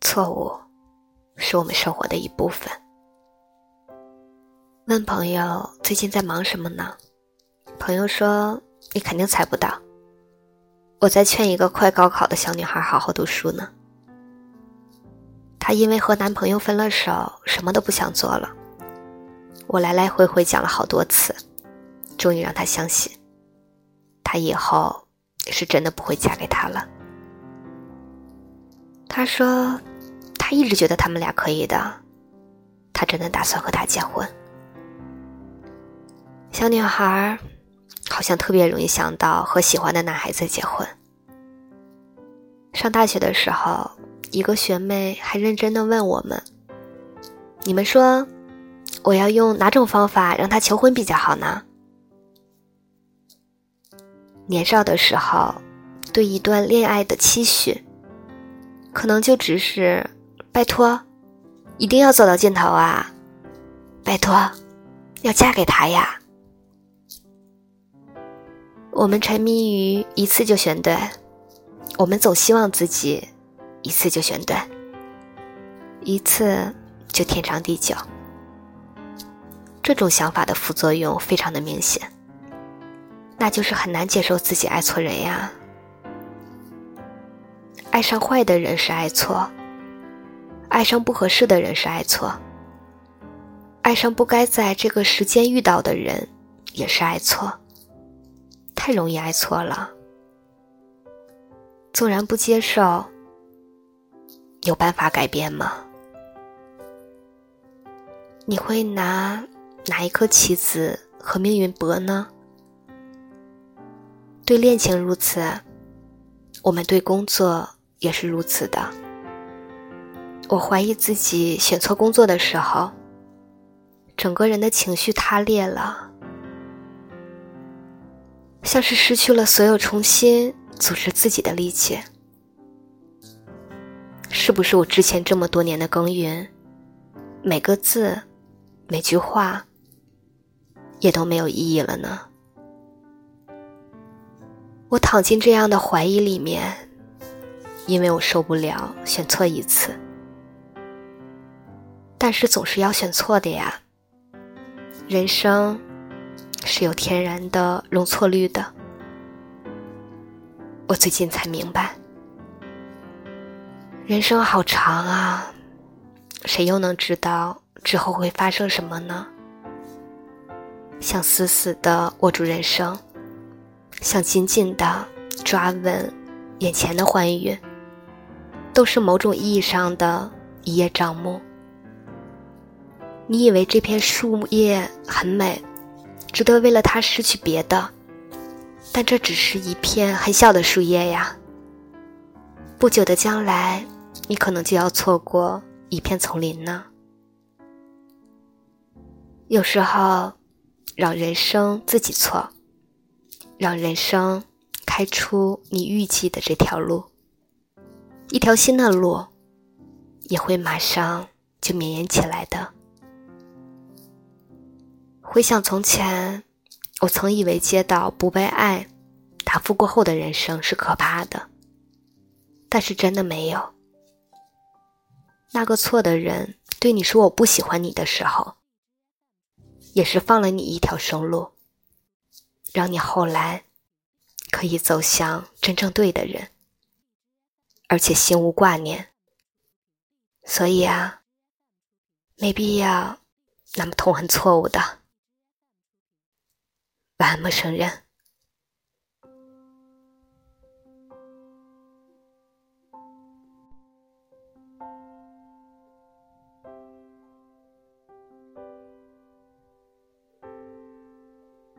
错误是我们生活的一部分。问朋友最近在忙什么呢？朋友说：“你肯定猜不到，我在劝一个快高考的小女孩好好读书呢。她因为和男朋友分了手，什么都不想做了。我来来回回讲了好多次，终于让她相信，她以后是真的不会嫁给他了。他说，他一直觉得他们俩可以的，他真的打算和他结婚。”小女孩好像特别容易想到和喜欢的男孩子结婚。上大学的时候，一个学妹还认真的问我们：“你们说，我要用哪种方法让他求婚比较好呢？”年少的时候，对一段恋爱的期许，可能就只是“拜托，一定要走到尽头啊！拜托，要嫁给他呀！”我们沉迷于一次就选对，我们总希望自己一次就选对，一次就天长地久。这种想法的副作用非常的明显，那就是很难接受自己爱错人呀。爱上坏的人是爱错，爱上不合适的人是爱错，爱上不该在这个时间遇到的人也是爱错。太容易爱错了，纵然不接受，有办法改变吗？你会拿哪一颗棋子和命运搏呢？对恋情如此，我们对工作也是如此的。我怀疑自己选错工作的时候，整个人的情绪塌裂了。像是失去了所有重新组织自己的力气，是不是我之前这么多年的耕耘，每个字、每句话，也都没有意义了呢？我躺进这样的怀疑里面，因为我受不了选错一次，但是总是要选错的呀，人生。是有天然的容错率的。我最近才明白，人生好长啊，谁又能知道之后会发生什么呢？想死死的握住人生，想紧紧的抓稳眼前的欢愉，都是某种意义上的一叶障目。你以为这片树叶很美？值得为了他失去别的，但这只是一片很小的树叶呀。不久的将来，你可能就要错过一片丛林呢。有时候，让人生自己错，让人生开出你预计的这条路，一条新的路，也会马上就绵延起来的。回想从前，我曾以为接到不被爱答复过后的人生是可怕的，但是真的没有。那个错的人对你说我不喜欢你的时候，也是放了你一条生路，让你后来可以走向真正对的人，而且心无挂念。所以啊，没必要那么痛恨错误的。晚安，陌生人。